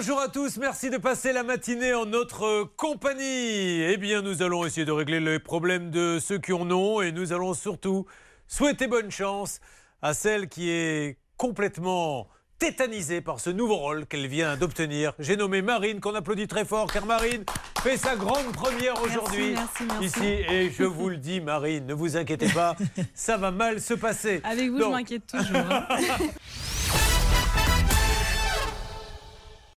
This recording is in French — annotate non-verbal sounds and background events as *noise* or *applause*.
Bonjour à tous, merci de passer la matinée en notre compagnie. Eh bien, nous allons essayer de régler les problèmes de ceux qui en ont et nous allons surtout souhaiter bonne chance à celle qui est complètement tétanisée par ce nouveau rôle qu'elle vient d'obtenir. J'ai nommé Marine, qu'on applaudit très fort, car Marine fait sa grande première aujourd'hui ici. Et je vous le dis, Marine, ne vous inquiétez pas, *laughs* ça va mal se passer. Avec vous, je m'inquiète toujours. Hein. *laughs*